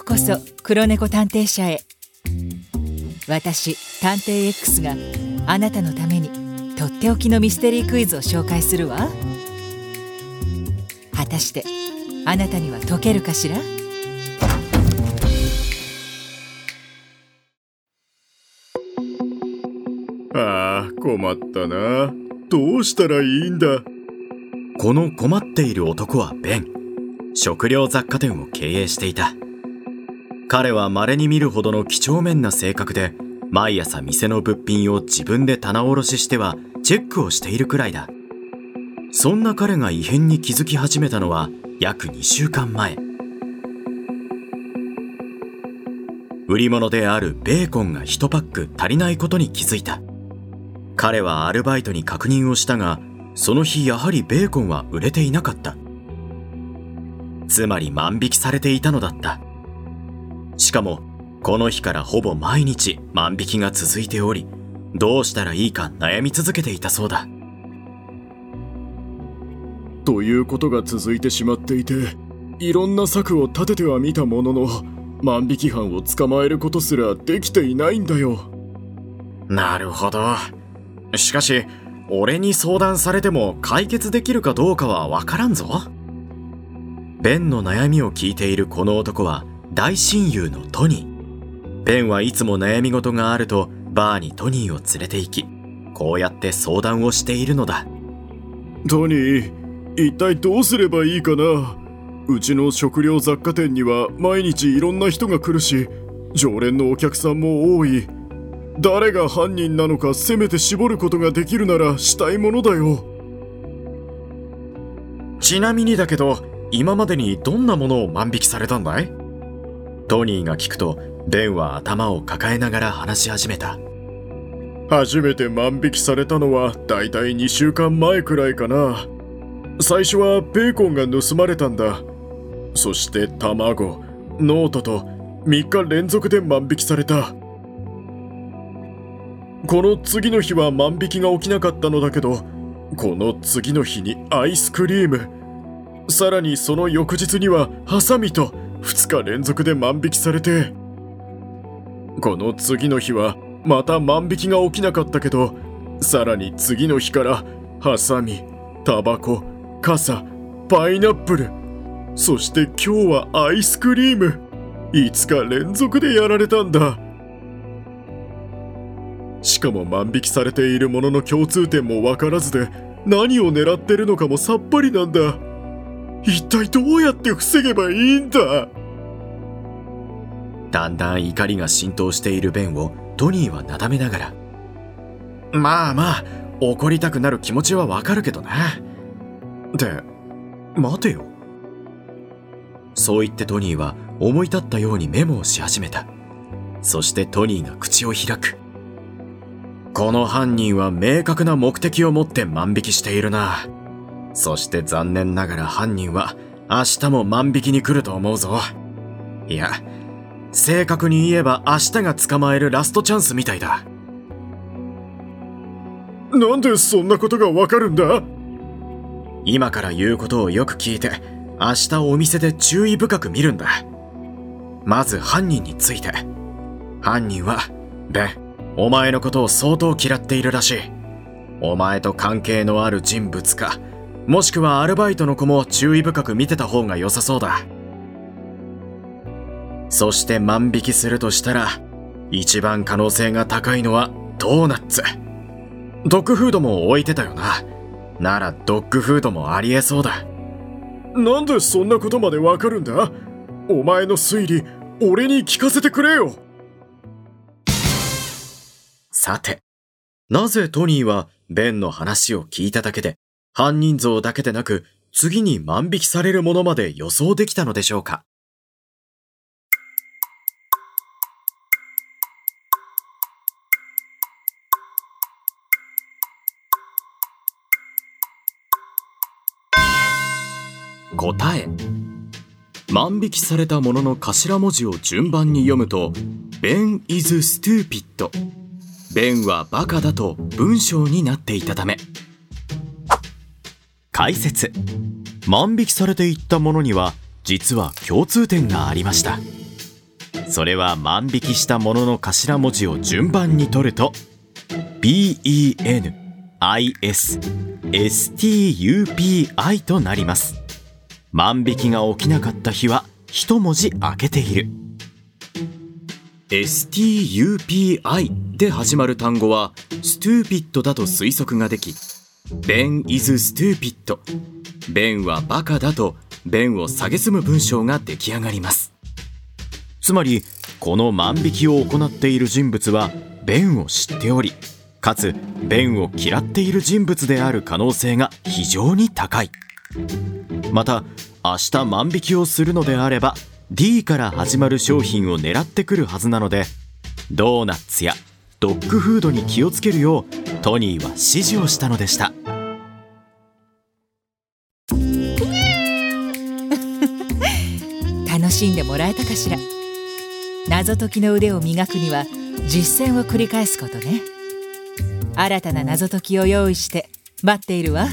うこそ黒猫探偵社へ。私探偵 X があなたのためにとっておきのミステリークイズを紹介するわ。果たしてあなたには解けるかしら？ああ困ったな。どうしたらいいんだ？この困っている男はベン。食料雑貨店を経営していた彼は稀に見るほどの几帳面な性格で毎朝店の物品を自分で棚卸ししてはチェックをしているくらいだ。そんな彼が異変に気づき始めたのは約2週間前。売り物であるベーコンが1パック足りないことに気づいた。彼はアルバイトに確認をしたがその日やはりベーコンは売れていなかった。つまり万引きされていたのだった。しかもこの日からほぼ毎日万引きが続いておりどうしたらいいか悩み続けていたそうだ。ということが続いてしまっていていろんな策を立ててはみたものの万引き犯を捕まえることすらできていないんだよ。なるほど。しかし俺に相談されても解決できるかどうかはわからんぞ。ベンの悩みを聞いているこの男は大親友のトニー。ベンはいつも悩み事があるとバーにトニーを連れて行きこうやって相談をしているのだ。トニー一体どうすればいいかな？うちの食料雑貨店には毎日いろんな人が来るし常連のお客さんも多い。誰が犯人なのかせめて絞ることができるならしたいものだよ。ちなみにだけど今までにどんなものを万引きされたんだい？トニーが聞くとベンは頭を抱えながら話し始めた。初めて万引きされたのはだいたい2週間前くらいかな。最初はベーコンが盗まれたんだ。そして卵ノートと3日連続で万引きされた。この次の日は万引きが起きなかったのだけどこの次の日にアイスクリーム。さらにその翌日にはハサミと2日連続で万引きされて。この次の日はまた万引きが起きなかったけどさらに次の日からハサミタバコ傘パイナップルそして今日はアイスクリーム5日連続でやられたんだ。しかも万引きされているものの共通点も分からずで何を狙ってるのかもさっぱりなんだ。一体どうやって防げばいいんだ？だんだん怒りが浸透しているベンをトニーはなだめながら。まあまあ怒りたくなる気持ちはわかるけどなって待てよ。そう言ってトニーは思い立ったようにメモをし始めた。そしてトニーが口を開く。この犯人は明確な目的を持って万引きしているなそして残念ながら犯人は明日も万引きに来ると思うぞ。いや正確に言えば明日が捕まえるラストチャンスみたいだ。なんでそんなことがわかるんだ？今から言うことをよく聞いて明日お店で注意深く見るんだ。まず犯人について。犯人はベンお前のことを相当嫌っているらしい。お前と関係のある人物かもしくはアルバイトの子も注意深く見てた方が良さそうだ。そして万引きするとしたら一番可能性が高いのはドーナツ。ドッグフードも置いてたよな。ならドッグフードもありえそうだ。なんでそんなことまでわかるんだ？お前の推理俺に聞かせてくれよ。さてなぜトニーはベンの話を聞いただけで犯人像だけでなく次に万引きされるものまで予想できたのでしょうか。答え。万引きされたものの頭文字を順番に読むと「Ben is stupid」ベンはバカだと文章になっていたため。解説。万引きされていったものには実は共通点がありました。それは万引きしたものの頭文字を順番に取ると BENISSTUPI となります。万引きが起きなかった日は一文字開けている。STUPI で始まる単語は stupid だと推測ができ Ben is stupid. ベンはバカだとベンを蔑む文章が出来上がります。つまりこの万引きを行っている人物はベンを知っておりかつベンを嫌っている人物である可能性が非常に高い。また明日万引きをするのであれば D から始まる商品を狙ってくるはずなのでドーナツやドッグフードに気をつけるようトニーは指示をしたのでした。楽しんでもらえたかしら謎解きの腕を磨くには実践を繰り返すことね新たな謎解きを用意して待っているわ。